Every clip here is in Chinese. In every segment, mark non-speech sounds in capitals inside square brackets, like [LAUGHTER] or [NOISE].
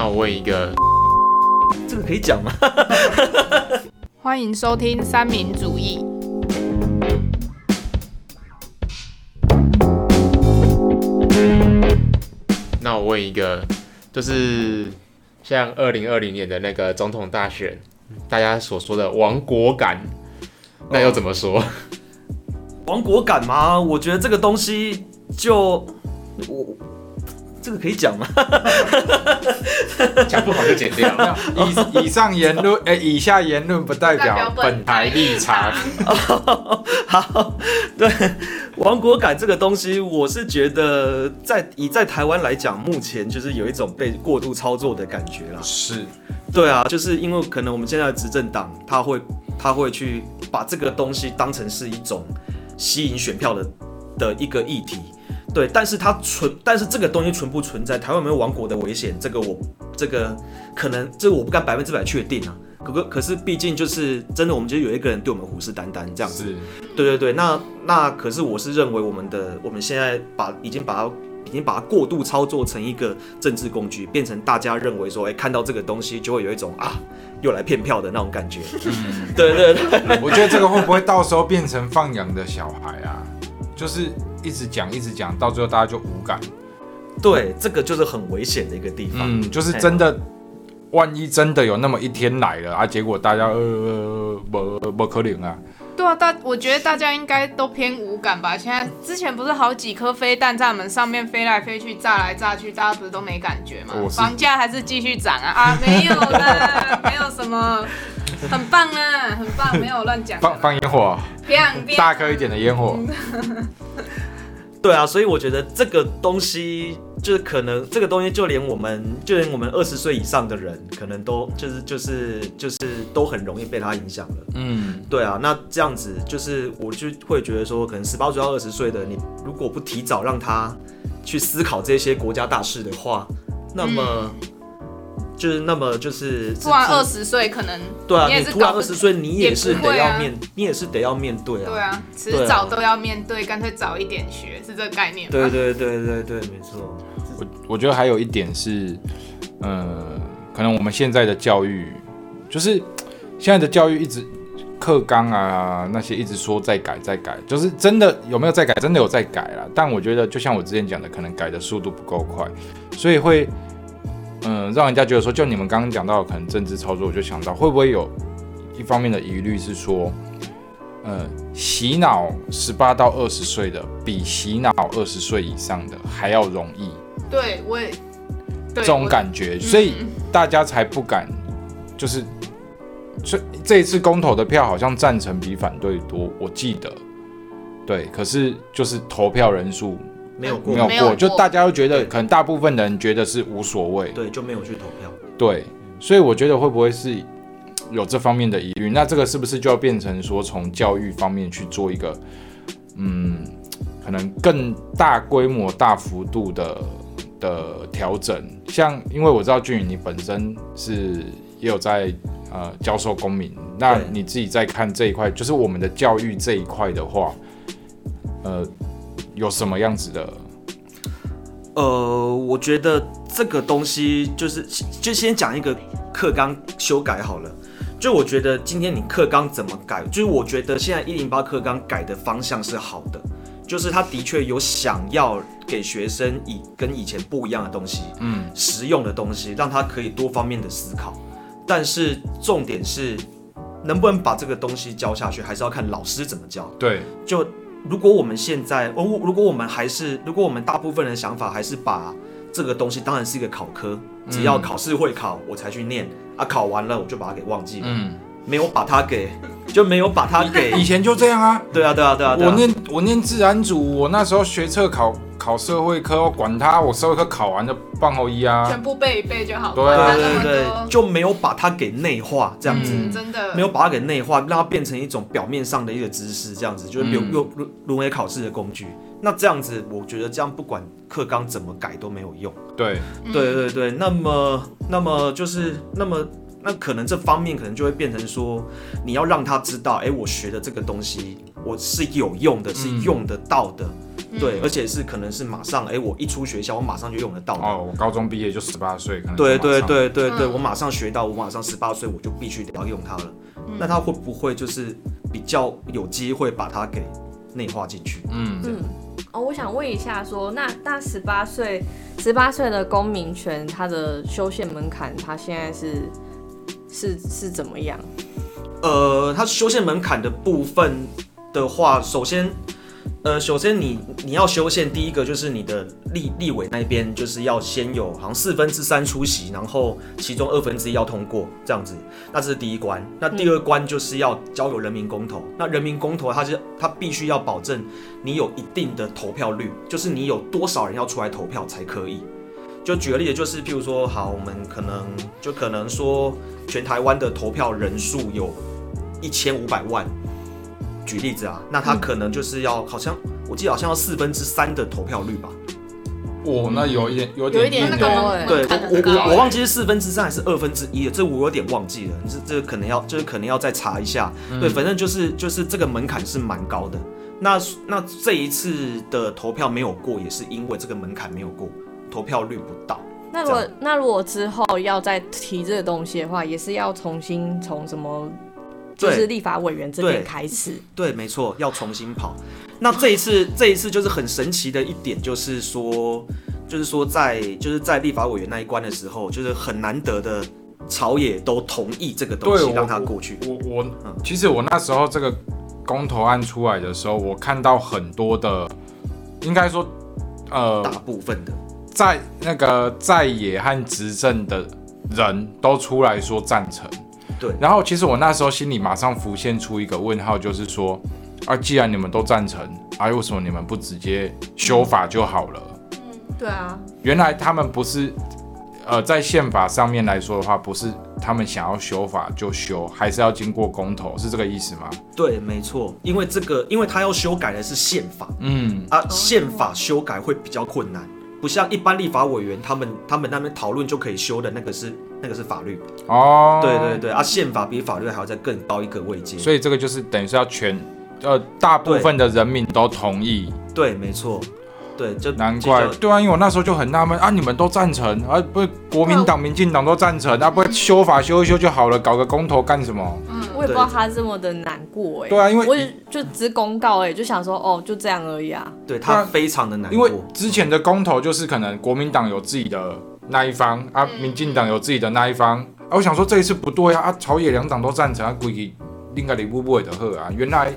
那我问一个，[LAUGHS] 这个可以讲吗？[LAUGHS] 欢迎收听三民主义。那我问一个，就是像二零二零年的那个总统大选，大家所说的亡国感，那又怎么说？亡国感吗？我觉得这个东西就我这个可以讲吗？[LAUGHS] 讲不好就剪掉。[LAUGHS] 以以上言论，[LAUGHS] 哎、以下言论不代表本台立场。好，对，亡国感这个东西，我是觉得在以在台湾来讲，目前就是有一种被过度操作的感觉啦。是，对啊，就是因为可能我们现在的执政党，他会他会去把这个东西当成是一种吸引选票的的一个议题。对，但是它存，但是这个东西存不存在，台湾有没有亡国的危险？这个我这个可能这个我不敢百分之百确定啊。可可可是毕竟就是真的，我们就有一个人对我们虎视眈眈这样子。是，对对对，那那可是我是认为我们的我们现在把已经把它已经把它过度操作成一个政治工具，变成大家认为说，哎，看到这个东西就会有一种啊又来骗票的那种感觉。嗯，[LAUGHS] 对对对，我觉得这个会不会到时候变成放养的小孩啊？就是一直讲一直讲，到最后大家就无感。对，这个就是很危险的一个地方。嗯，就是真的，万一真的有那么一天来了啊，结果大家呃不不可能啊。对啊，大我觉得大家应该都偏无感吧。现在之前不是好几颗飞弹在我们上面飞来飞去、炸来炸去，大家不是都没感觉吗房价还是继续涨啊？啊，[LAUGHS] 没有啦，没有什么，很棒啊，很棒，没有乱讲。放放烟火，大颗一点的烟火。对啊，所以我觉得这个东西就是可能这个东西就连我们就连我们二十岁以上的人，可能都就是就是就是都很容易被它影响了。嗯，对啊，那这样子就是我就会觉得说，可能十八岁到二十岁的你，如果不提早让他去思考这些国家大事的话，那么、就是那么就是突然二十十岁可能对啊，你也你突然是搞二十岁，你也是得要面，你也是得要面对啊。对啊，迟早都要面对，干脆早一点学，是这个概念吗？对对对对对，没错。我我觉得还有一点是，呃，可能我们现在的教育，就是现在的教育一直课纲啊那些一直说在改在改，就是真的有没有在改？真的有在改啦。但我觉得就像我之前讲的，可能改的速度不够快，所以会，嗯、让人家觉得说，就你们刚刚讲到的可能政治操作，我就想到会不会有一方面的疑虑是说，呃，洗脑十八到二十岁的比洗脑二十岁以上的还要容易。对，我也对这种感觉，所以嗯大家才不敢，就是，所以这一次公投的票好像赞成比反对多，我记得，对，可是就是投票人数没有过没有过，就大家都觉得，可能大部分人觉得是无所谓，对，就没有去投票。对，所以我觉得会不会是有这方面的疑虑？那这个是不是就要变成说从教育方面去做一个，嗯，可能更大规模、大幅度的的调整？像因为我知道俊宇你本身是也有在呃教授公民，那你自己在看这一块，就是我们的教育这一块的话，呃，有什么样子的？呃，我觉得这个东西就是就先讲一个课纲修改好了。就我觉得今天你课纲怎么改，就是我觉得现在一零八课纲改的方向是好的，就是他的确有想要给学生以跟以前不一样的东西，嗯，实用的东西，让他可以多方面的思考。但是重点是能不能把这个东西教下去，还是要看老师怎么教。对，就如果我们现在，如如果我们还是，如果我们大部分人的想法还是把这个东西当然是一个考科，只要考试会考我才去念。啊，考完了我就把它给忘记了，嗯，没有把它给 [LAUGHS] 就没有把它给，以前就这样啊。对啊对啊对啊，对啊。我念我念自然组，我那时候学测考考社会科，我管他，我社会科考完就放后一啊全。部背一背就好，对对对对，就没有把它给内化这样子。嗯，真的没有把它给内化，让它变成一种表面上的一个知识，这样子就是用用沦沦沦为考试的工具。那这样子，我觉得这样不管课纲怎么改都没有用。对，嗯对对对，那么那么就是那么那可能这方面可能就会变成说，你要让他知道，哎，我学的这个东西我是有用的，是嗯用得到的。对，而且是可能是马上，哎、我一出学校，我马上就用得到的。哦，我高中毕业就十八岁，可能对对对对对，嗯我马上学到，我马上十八岁我就必须得要用它了。嗯那他会不会就是比较有机会把它给内化进去？嗯，嗯，哦，我想问一下说那那十八岁十八岁的公民权，它的修宪门槛，它现在是是是怎么样？呃，它修宪门槛的部分的话，首先，呃，首先你你要修宪，第一个就是你的立立委那边就是要先有好像四分之三出席，然后其中二分之一要通过这样子，那这是第一关。那第二关就是要交由人民公投，那人民公投它是它必须要保证你有一定的投票率，就是你有多少人要出来投票才可以。就举个例子，就是譬如说，好，我们可能就可能说，全台湾的投票人数有一千五百万，举例子啊，那他可能就是要，好像我记得好像要四分之三的投票率吧？哦，那有一点有有一点那个门多哎对，我我我忘记是四分之三还是二分之一了，这我有点忘记了，这这个可能要就是可能要再查一下。对，反正就是就是这个门槛是蛮高的。那那这一次的投票没有过，也是因为这个门槛没有过，投票率不到。那如果那如果之后要再提这个东西的话，也是要重新从什么？就是立法委员这边开始，对，没错，要重新跑。那这一次，这一次就是很神奇的一点，就是说，就是说在就是在立法委员那一关的时候，就是很难得的朝野都同意这个东西让他过去。我我嗯其实我那时候这个公投案出来的时候，我看到很多的，应该说，呃大，部分的，在那个在野和执政的人都出来说赞成。对然后其实我那时候心里马上浮现出一个问号，就是说，啊，既然你们都赞成，啊，为什么你们不直接修法就好了？对啊，原来他们不是，呃，在宪法上面来说的话，不是他们想要修法就修，还是要经过公投，是这个意思吗？对，没错，因为这个，因为他要修改的是宪法嗯，啊，宪法修改会比较困难，不像一般立法委员他们他们那边讨论就可以修的那个是那个是法律。哦，对对对啊，宪法比法律还要再更高一个位阶。所以这个就是等于是要全，呃，大部分的人民都同意，对，没错，对，就难怪，就对啊，因为我那时候就很纳闷啊，你们都赞成啊，不是国民党、民进党都赞成啊，不是修法修一修就好了，搞个公投干什么？我也不知道他这么的难过哎。对啊因为我也就只公告哎，就想说哦，就这样而已啊。对他非常的难过因过。为之前的公投就是可能国民党有自己的那一方啊，民进党有自己的那一方啊，我想说这一次不对啊，啊，朝野两党都赞成啊，估计另外的不不会的喝啊，原来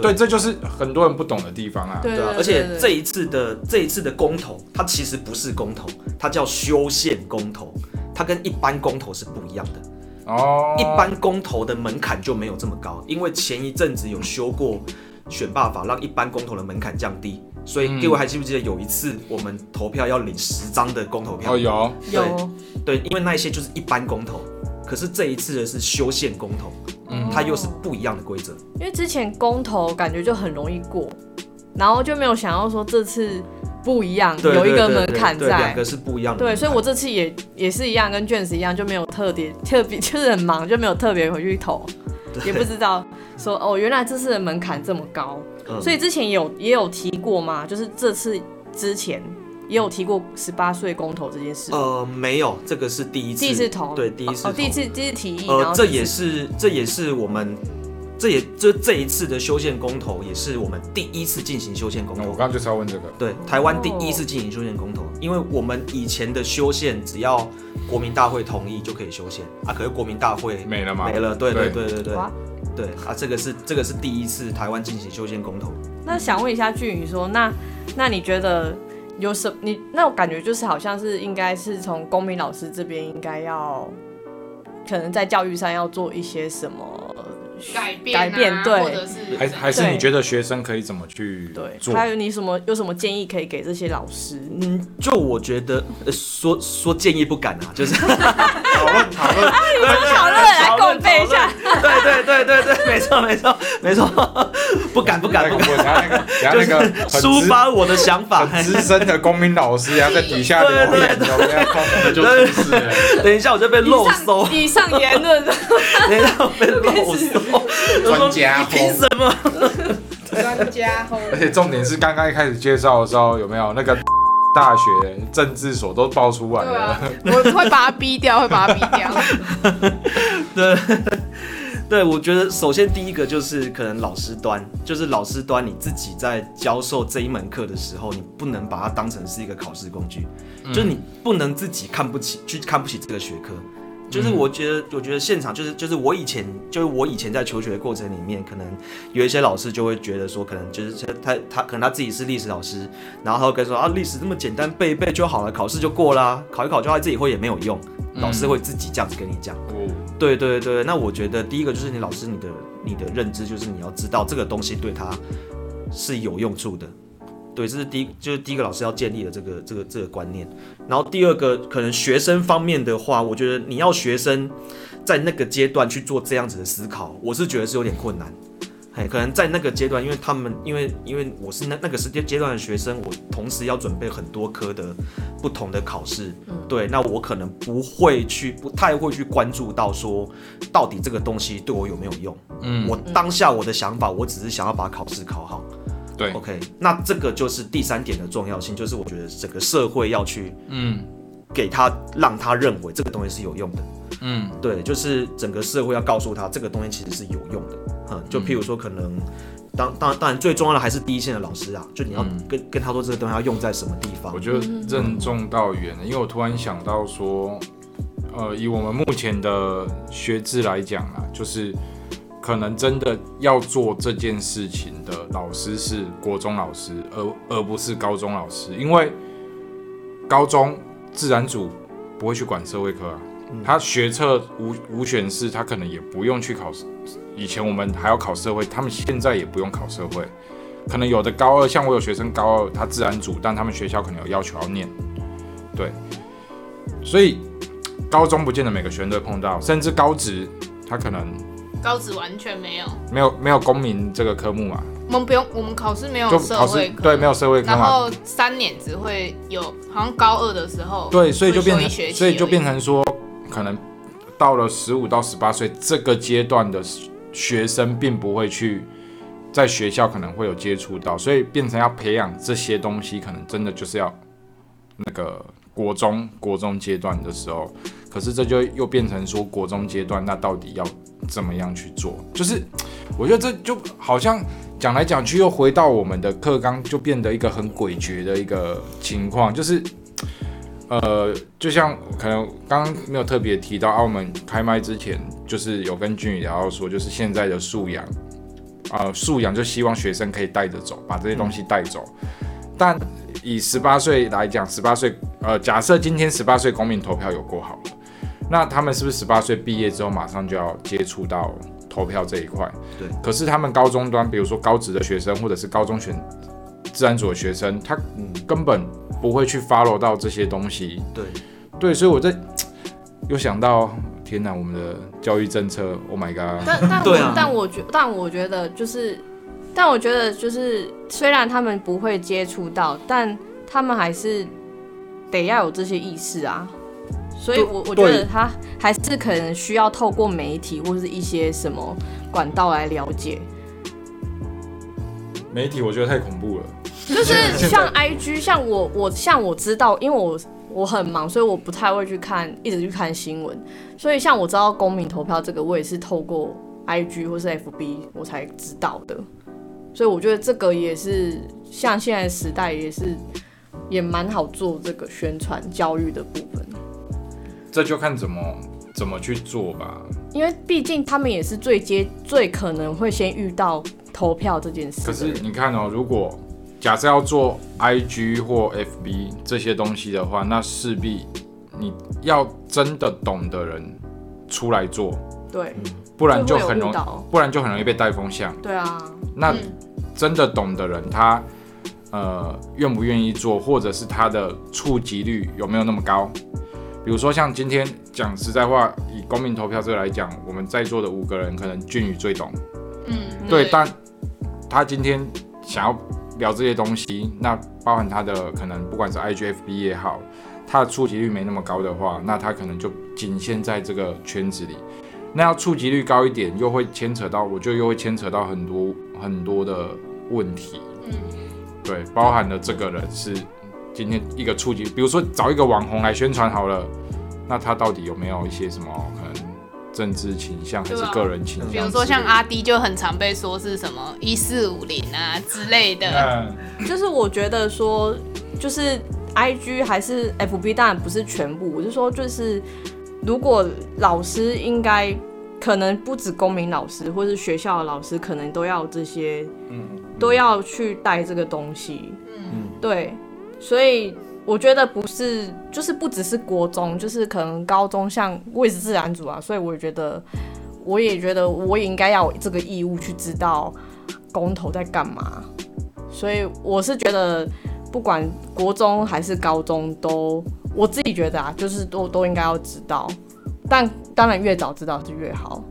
对，这就是很多人不懂的地方啊。对对啊，而且这一次的这一次的公投，它其实不是公投，它叫修宪公投，它跟一般公投是不一样的。哦，一般公投的门槛就没有这么高，因为前一阵子有修过选罢法，让一般公投的门槛降低。所以嗯各位还记不记得有一次我们投票要领十张的公投票？哦有，有对，因为那一些就是一般公投，可是这一次的是修宪公投，嗯它又是不一样的规则。因为之前公投感觉就很容易过，然后就没有想到说这次不一样，对有一个门槛在两。个是不一样的对，所以我这次也也是一样，跟卷子一样，就没有特别特别，就是很忙，就没有特别回去投，也不知道说哦，原来这次的门槛这么高。嗯所以之前也有也有提过嘛，就是这次之前也有提过十八岁公投这件事。呃没有，这个是第一次，第一次投，对，第一次哦，第一次第一次提议，然呃，这也是这也是我们。这也这这一次的修宪公投，也是我们第一次进行修宪公投。我刚刚就是要问这个，对，台湾第一次进行修宪公投，因为我们以前的修宪只要国民大会同意就可以修宪啊，可是国民大会没了吗？没了，对对对对对对啊，这个是这个是第一次台湾进行修宪公投。那想问一下俊宇说，那那你觉得有什你那我感觉就是好像是应该是从公民老师这边应该要，可能在教育上要做一些什么改变、啊、改变对或者是还还是你觉得学生可以怎么去对，做？还有你什么有什么建议可以给这些老师？嗯，就我觉得，呃、说说建议不敢啊，就是讨论讨论，讨论来共备一下，[LAUGHS] 对对对对对，没错没错没错，不敢不敢不敢，我等下那个等下那个抒发我的想法。很资深的公民老师，然后在底下留言，[LAUGHS] 有没有？那就出事了。等一下我就被漏搜，以上言论，等一下我被漏搜，专家你凭什么？专家吼，而且重点是刚刚一开始介绍的时候，有没有那个大学政治所都爆出来了？啊，我会把他逼掉，[LAUGHS] 会把他逼掉。[LAUGHS] [LAUGHS] 对，我觉得首先第一个就是可能老师端，就是老师端你自己在教授这一门课的时候，你不能把它当成是一个考试工具，就是你不能自己看不起，去看不起这个学科。就是我觉得，我觉得现场就是就是我以前就是我以前在求学的过程里面，可能有一些老师就会觉得说，可能就是他他可能他自己是历史老师，然后他会跟说啊，历史这么简单，背一背就好了，考试就过啦，考一考就他自己会也没有用，老师会自己这样子跟你讲。哦，对对对，那我觉得第一个就是你老师你的你的认知就是你要知道这个东西对他是有用处的，对，这是第一就是第一个老师要建立的这个这个这个观念。然后第二个可能学生方面的话，我觉得你要学生在那个阶段去做这样子的思考，我是觉得是有点困难。嘿，可能在那个阶段，因为他们因为因为我是那那个时间阶段的学生，我同时要准备很多科的不同的考试，对，那我可能不会去不太会去关注到说到底这个东西对我有没有用。嗯，我当下我的想法，我只是想要把考试考好。对，OK，那这个就是第三点的重要性，就是我觉得整个社会要去嗯给他让他认为这个东西是有用的。嗯对，就是整个社会要告诉他这个东西其实是有用的。嗯，就譬如说，可能当当当然最重要的还是第一线的老师啊，就你要嗯跟、跟他说这个东西要用在什么地方我。觉得任重道远了，因为我突然想到说，呃，以我们目前的学制来讲啊，就是可能真的要做这件事情的老师是国中老师，而而不是高中老师，因为高中自然组不会去管社会科啊，他学测无无选试，他可能也不用去考。以前我们还要考社会，他们现在也不用考社会。可能有的高二，像我有学生高二，他自然组，但他们学校可能有要求要念，对，所以高中不见得每个学生都会碰到，甚至高职他可能高职完全没有，没有没有公民这个科目嘛，我们不用，我们考试没有就考试社会课，对没有社会科嘛，然后三年只会有，好像高二的时候，对，所以就变会修一学期成所以就而已变成说，可能到了十五到十八岁这个阶段的学生，并不会去在学校可能会有接触到，所以变成要培养这些东西，可能真的就是要那个国中国中阶段的时候，可是这就又变成说国中阶段，那到底要怎么样去做？就是我觉得这就好像讲来讲去又回到我们的课纲，就变得一个很诡谲的一个情况，就是。呃，就像可能刚刚没有特别提到，澳门开麦之前，就是有跟俊宇聊到说，就是现在的素养，呃，素养就希望学生可以带着走，把这些东西带走。但以十八岁来讲，十八岁，呃，假设今天十八岁公民投票有过好了，那他们是不是十八岁毕业之后马上就要接触到投票这一块？对。可是他们高中端，比如说高职的学生，或者是高中选自然组的学生，他根本不会去 follow 到这些东西。对，对，所以我在又想到，天哪，我们的教育政策，Oh my god！但但我、啊但我觉但我觉得就是，但我觉得就是，虽然他们不会接触到，但他们还是得要有这些意识啊。所以我，我觉得他还是可能需要透过媒体或是一些什么管道来了解，媒体我觉得太恐怖了。就是像 IG，像我我像我知道，因为我我很忙，所以我不太会去看，一直去看新闻。所以像我知道公民投票这个，我也是透过 IG 或是 FB 我才知道的。所以我觉得这个也是像现在时代，也是也蛮好做这个宣传教育的部分。这就看怎么怎么去做吧。因为毕竟他们也是最接最可能会先遇到投票这件事可是。你看哦，如果假设要做 IG 或 FB 这些东西的话，那势必你要真的懂的人出来做，对，不然就很容易，不然就很容易被带风向。对啊，那嗯真的懂的人，他呃愿不愿意做，或者是他的触及率有没有那么高？比如说像今天讲实在话，以公民投票这个来讲，我们在座的五个人，可能俊宇最懂，嗯，对，但他今天想要聊这些东西，那包含他的可能不管是 IGFB 也好，他的触及率没那么高的话，那他可能就仅限在这个圈子里。那要触及率高一点，又会牵扯到，我觉得又会牵扯到很多很多的问题。嗯，对，包含了这个人是今天一个初级，比如说找一个网红来宣传好了，那他到底有没有一些什么可能政治倾向还是个人倾向？比如说像阿迪就很常被说是什么一四五零啊之类的，嗯，就是我觉得说，就是 I G 还是 F B，当然不是全部，我是说，就是如果老师应该可能不止公民老师，或是学校的老师，可能都要这些，嗯。都要去带这个东西，嗯，对，所以我觉得不是，就是不只是国中，就是可能高中，像我也是自然组啊，所以我也觉得，我也觉得我也应该要有这个义务去知道公投在干嘛。所以我是觉得，不管国中还是高中都，我自己觉得啊，就是都都应该要知道，但当然越早知道是越好。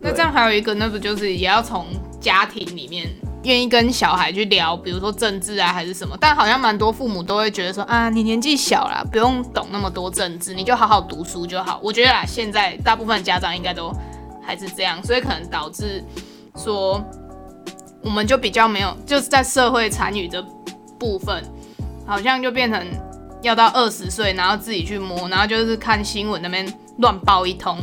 那这样还有一个，那不就是也要从家庭里面愿意跟小孩去聊，比如说政治啊还是什么？但好像蛮多父母都会觉得说啊，你年纪小啦，不用懂那么多政治，你就好好读书就好。我觉得啦，现在大部分家长应该都还是这样，所以可能导致说我们就比较没有，就是在社会参与的部分，好像就变成要到二十岁，然后自己去摸，然后就是看新闻那边乱报一通，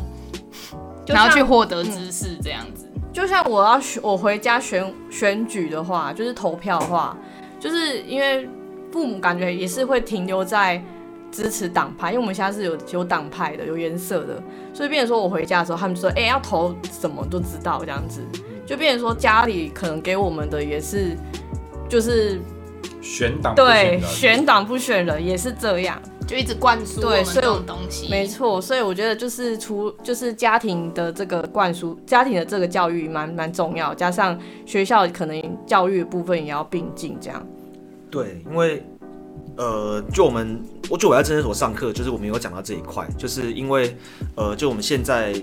然后去获得知识这样子。就像我要选我回家选选举的话，就是投票的话，就是因为父母感觉也是会停留在支持党派，因为我们现在是有有党派的，有颜色的，所以变成说我回家的时候，他们就说，哎、要投什么都知道这样子，就变成说家里可能给我们的也是，就是选党对选党不选人也是这样。就一直灌输我们这对所以我种东西。没错，所以我觉得就是除就是家庭的这个灌输，家庭的这个教育蛮蛮重要，加上学校可能教育的部分也要并进，这样。对，因为呃，就我们，我就我在政治所上课，就是我们有讲到这一块，就是因为呃，就我们现在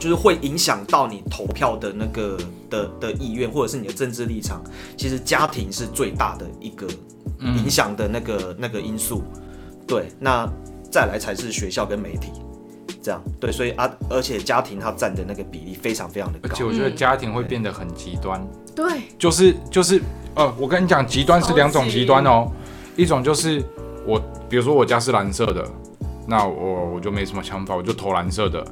就是会影响到你投票的那个的的意愿，或者是你的政治立场，其实家庭是最大的一个影响的那个、那个因素。对，那再来才是学校跟媒体。这样对，所以啊，而且家庭它占的那个比例非常非常的高而且。我觉得家庭会变得很极端，对，就是就是呃，我跟你讲，极端是两种极端哦，一种就是我，比如说我家是蓝色的，那我我就没什么想法，我就投蓝色的，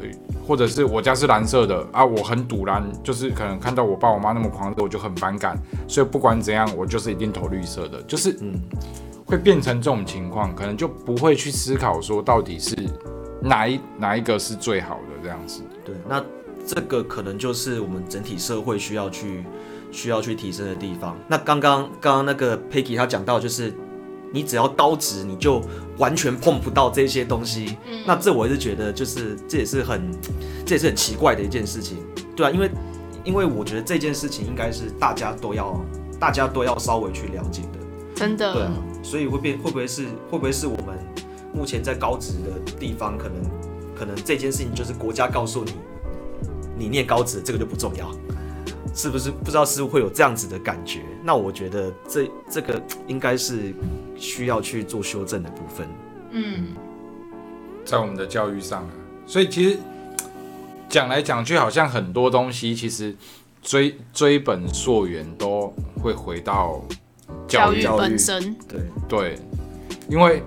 或者是我家是蓝色的啊，我很赌蓝，就是可能看到我爸我妈那么狂热，我就很反感，所以不管怎样，我就是一定投绿色的，就是嗯，会变成这种情况，可能就不会去思考说到底是哪一哪一个是最好的这样子。对，那这个可能就是我们整体社会需要去需要去提升的地方。那刚刚刚刚那个 Peggy 他讲到，就是你只要高职，你就完全碰不到这些东西。那这我也是觉得，就是这也是很这也是很奇怪的一件事情，对啊，因为因为我觉得这件事情应该是大家都要大家都要稍微去了解的。真的，对啊，所以会变会不会是会不会是我们目前在高职的地方，可能可能这件事情就是国家告诉你，你念高职这个就不重要，是不是？不知道是不是会有这样子的感觉？那我觉得这这个应该是需要去做修正的部分。嗯，在我们的教育上啊，所以其实讲来讲去，好像很多东西其实追追本溯源都会回到教育本身，对，对，因为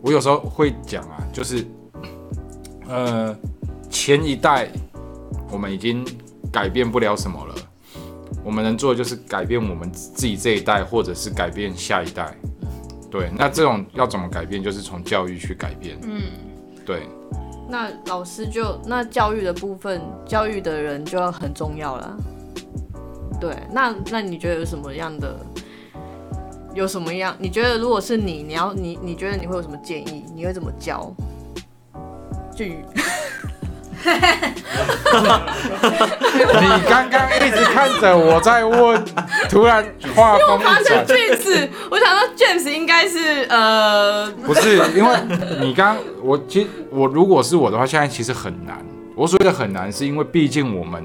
我有时候会讲啊，就是呃前一代我们已经改变不了什么了，我们能做的就是改变我们自己这一代，或者是改变下一代。对，那这种要怎么改变，就是从教育去改变。嗯，对，那老师就那教育的部分，教育的人就要很重要了。对，那那你觉得有什么样的？有什么样？你觉得如果是你，你要你你觉得你会有什么建议？你会怎么教？俊宇，你刚刚一直看着我在问，突然话锋发现一转，James，我想到 James 应该是呃，不是因为你刚我其实我如果是我的话，现在其实很难。我所谓的很难，是因为毕竟我们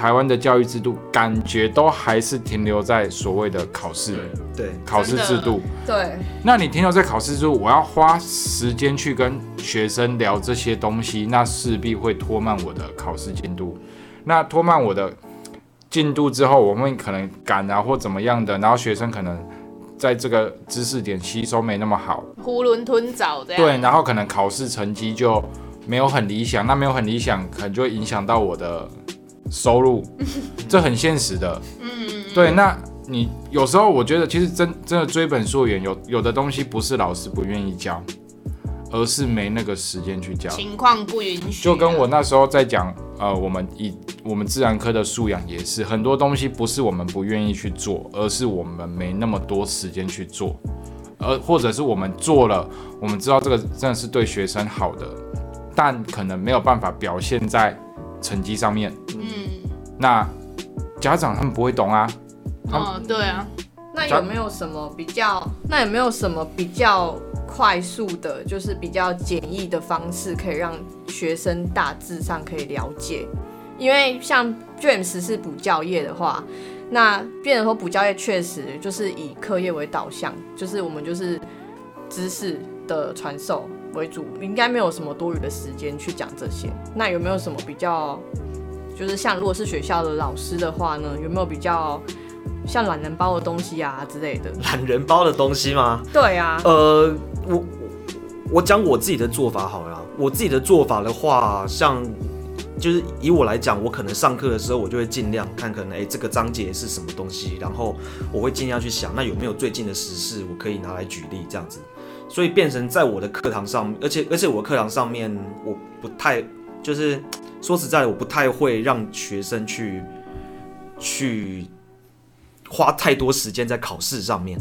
台湾的教育制度感觉都还是停留在所谓的考试对，考试制度。对，那你停留在考试制度，我要花时间去跟学生聊这些东西，那势必会拖慢我的考试进度。那拖慢我的进度之后，我们可能赶啊或怎么样的，然后学生可能在这个知识点吸收没那么好，囫囵吞枣这样。对，然后可能考试成绩就没有很理想，那没有很理想，可能就会影响到我的收入，[LAUGHS] 这很现实的。嗯，对，那你有时候我觉得，其实真真的追本溯源，有有的东西不是老师不愿意教，而是没那个时间去教。情况不允许啊。就跟我那时候在讲，呃，我们以我们自然科的素养也是，很多东西不是我们不愿意去做，而是我们没那么多时间去做，而或者是我们做了，我们知道这个真的是对学生好的，但可能没有办法表现在成绩上面。嗯，那家长他们不会懂啊，哦，对啊，那有没有什么比较？那有没有什么比较快速的，就是比较简易的方式，可以让学生大致上可以了解？因为像 James 是补教业的话，那变成说补教业确实就是以课业为导向，就是我们就是知识的传授为主，应该没有什么多余的时间去讲这些。那有没有什么比较？就是像如果是学校的老师的话呢，有没有比较像懒人包的东西啊之类的？[LAUGHS] 懒人包的东西吗？对啊，呃，我我我讲我自己的做法好了。我自己的做法的话，像就是以我来讲，我可能上课的时候，我就会尽量看可能哎、诶这个章节是什么东西，然后我会尽量去想，那有没有最近的时事我可以拿来举例这样子。所以变成在我的课堂上，而且而且我的课堂上面，我不太就是说实在的，我不太会让学生去去花太多时间在考试上面。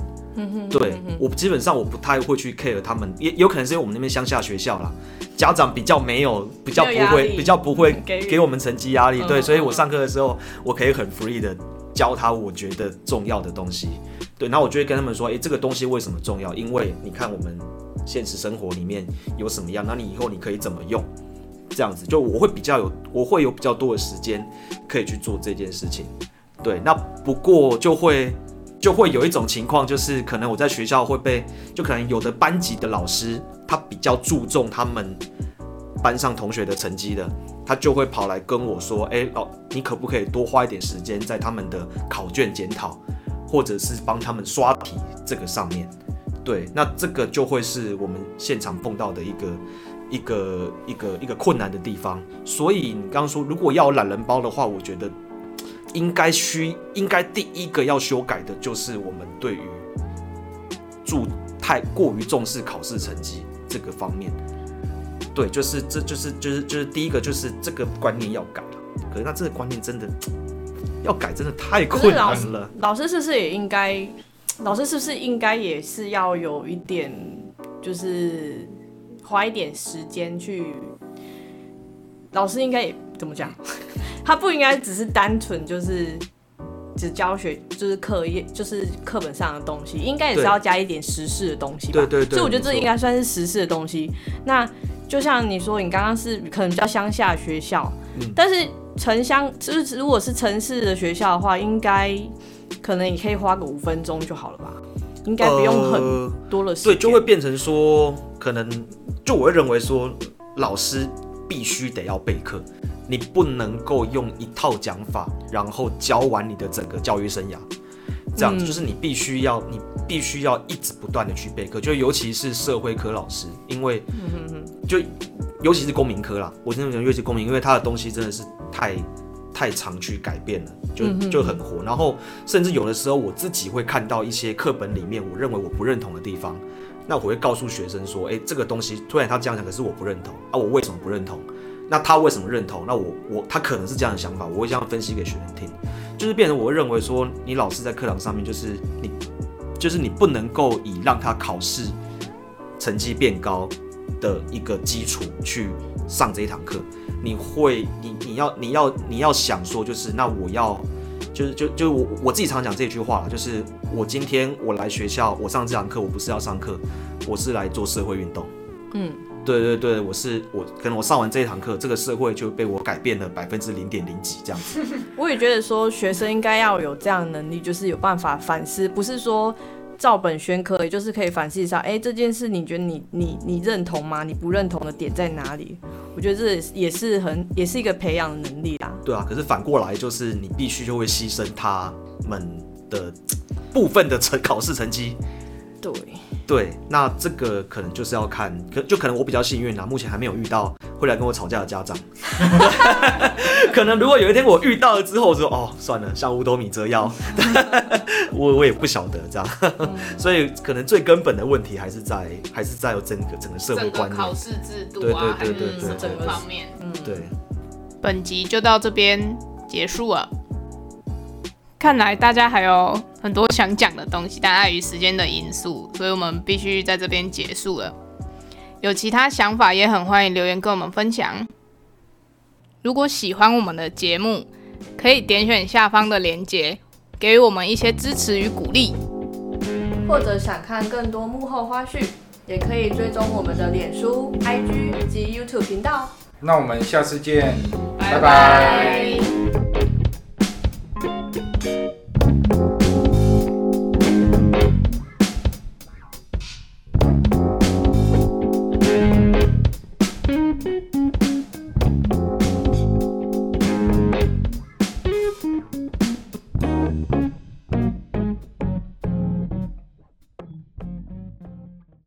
对我基本上我不太会去 care 他们，也有可能是因为我们那边乡下学校啦，家长比较没有，比较不会，比较不会给给我们成绩压力。对，嗯所以我上课的时候，我可以很 free 的教他我觉得重要的东西。对，然后我就会跟他们说，诶，这个东西为什么重要？因为你看我们现实生活里面有什么样，那你以后你可以怎么用？这样子，就我会比较有，我会有比较多的时间可以去做这件事情。对，那不过就会就会有一种情况，就是可能我在学校会被，就可能有的班级的老师他比较注重他们班上同学的成绩的，他就会跑来跟我说，哎、老，你可不可以多花一点时间在他们的考卷检讨，或者是帮他们刷题这个上面？对，那这个就会是我们现场碰到的一个一个一个一个困难的地方。所以你刚刚说，如果要懒人包的话，我觉得应该需应该第一个要修改的就是我们对于注太过于重视考试成绩这个方面。对，就是这就是就是就是第一个就是这个观念要改了。可是那这个观念真的要改，真的太困老师难了。老师是不是也应该？老师是不是应该也是要有一点，就是花一点时间去？老师应该也怎么讲？他不应该只是单纯就是只教学，就是课业，就是课本上的东西，应该也是要加一点实事的东西吧？对对对所以我觉得这应该算是实事的东西。那就像你说，你刚刚是可能比较乡下的学校，嗯但是城乡就是如果是城市的学校的话，应该可能你可以花个五分钟就好了吧？应该不用很呃多的时间。对，就会变成说，可能就我会认为说，老师必须得要备课，你不能够用一套讲法，然后教完你的整个教育生涯。这样子嗯就是你必须要，你必须要一直不断的去备课，就尤其是社会科老师，因为就尤其是公民科啦，我真的觉得尤其是公民，因为他的东西真的是太太常去改变了，就就很活。然后甚至有的时候我自己会看到一些课本里面我认为我不认同的地方，那我会告诉学生说，哎、这个东西突然他这样讲，可是我不认同啊，我为什么不认同？那他为什么认同？那我我他可能是这样的想法，我会这样分析给学生听，就是变成我会认为说，你老师在课堂上面就是你就是你不能够以让他考试成绩变高的一个基础去上这一堂课，你会你你要你要你要想说，就是那我要就是就就我我自己常讲这句话啦，就是我今天我来学校，我上这堂课，我不是要上课，我是来做社会运动。嗯，对对对，我是我可能我上完这一堂课，这个社会就被我改变了百分之零点零几这样子。[LAUGHS] 我也觉得说学生应该要有这样的能力，就是有办法反思，不是说照本宣科，也就是可以反思一下，哎、这件事你觉得你你你认同吗？你不认同的点在哪里？我觉得这也是很也是一个培养的能力啦。对啊，可是反过来就是你必须就会牺牲他们的部分的成考试成绩。对，对，那这个可能就是要看，可就可能我比较幸运啦，目前还没有遇到会来跟我吵架的家长。[LAUGHS] 可能如果有一天我遇到了之后，我说哦，算了，像五斗米折腰，[LAUGHS] 我我也不晓得这样，所以可能最根本的问题还是在还是在有整个整个社会整个观念。考试制度对啊，还对对是什对对么方面。嗯，对，本集就到这边结束了。看来大家还有很多想讲的东西，但碍于时间的因素，所以我们必须在这边结束了。有其他想法也很欢迎留言跟我们分享。如果喜欢我们的节目，可以点选下方的链接，给予我们一些支持与鼓励。或者想看更多幕后花絮，也可以追踪我们的脸书、IG 及 YouTube 频道。那我们下次见，拜拜拜